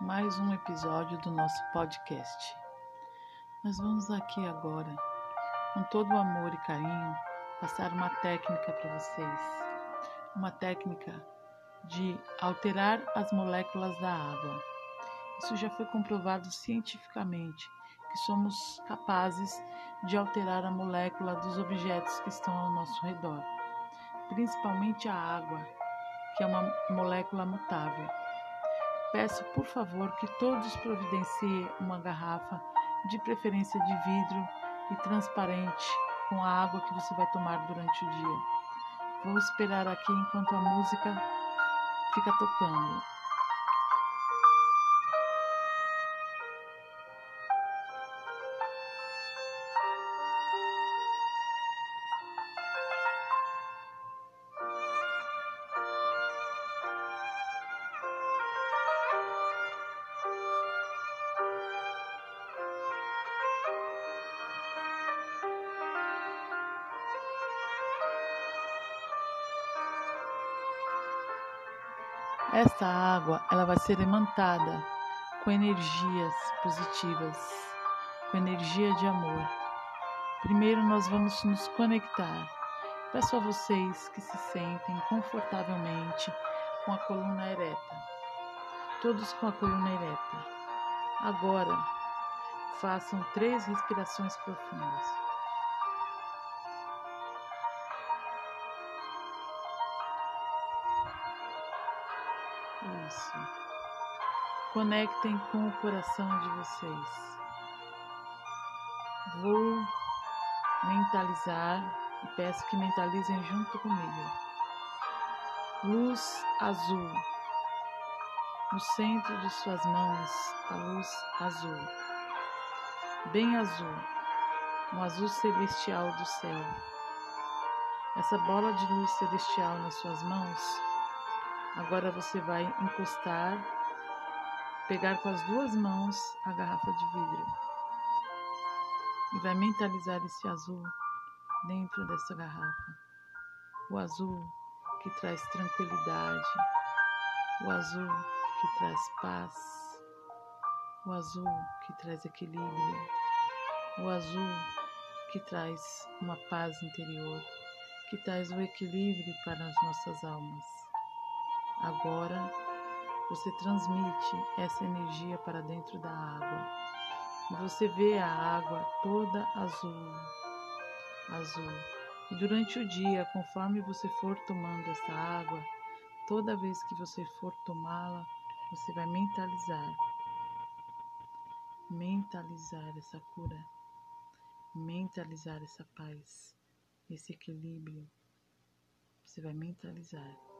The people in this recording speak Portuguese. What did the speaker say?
mais um episódio do nosso podcast. Nós vamos aqui agora, com todo o amor e carinho, passar uma técnica para vocês. Uma técnica de alterar as moléculas da água. Isso já foi comprovado cientificamente que somos capazes de alterar a molécula dos objetos que estão ao nosso redor, principalmente a água, que é uma molécula mutável. Peço, por favor, que todos providenciem uma garrafa, de preferência de vidro e transparente, com a água que você vai tomar durante o dia. Vou esperar aqui enquanto a música fica tocando. Esta água, ela vai ser imantada com energias positivas, com energia de amor. Primeiro nós vamos nos conectar. Peço a vocês que se sentem confortavelmente com a coluna ereta. Todos com a coluna ereta. Agora, façam três respirações profundas. Isso. Conectem com o coração de vocês. Vou mentalizar e peço que mentalizem junto comigo. Luz azul. No centro de suas mãos, a luz azul. Bem azul. Um azul celestial do céu. Essa bola de luz celestial nas suas mãos Agora você vai encostar, pegar com as duas mãos a garrafa de vidro. E vai mentalizar esse azul dentro dessa garrafa. O azul que traz tranquilidade, o azul que traz paz, o azul que traz equilíbrio, o azul que traz uma paz interior, que traz o equilíbrio para as nossas almas. Agora você transmite essa energia para dentro da água. E você vê a água toda azul, azul. E durante o dia, conforme você for tomando essa água, toda vez que você for tomá-la, você vai mentalizar. Mentalizar essa cura. Mentalizar essa paz, esse equilíbrio. Você vai mentalizar.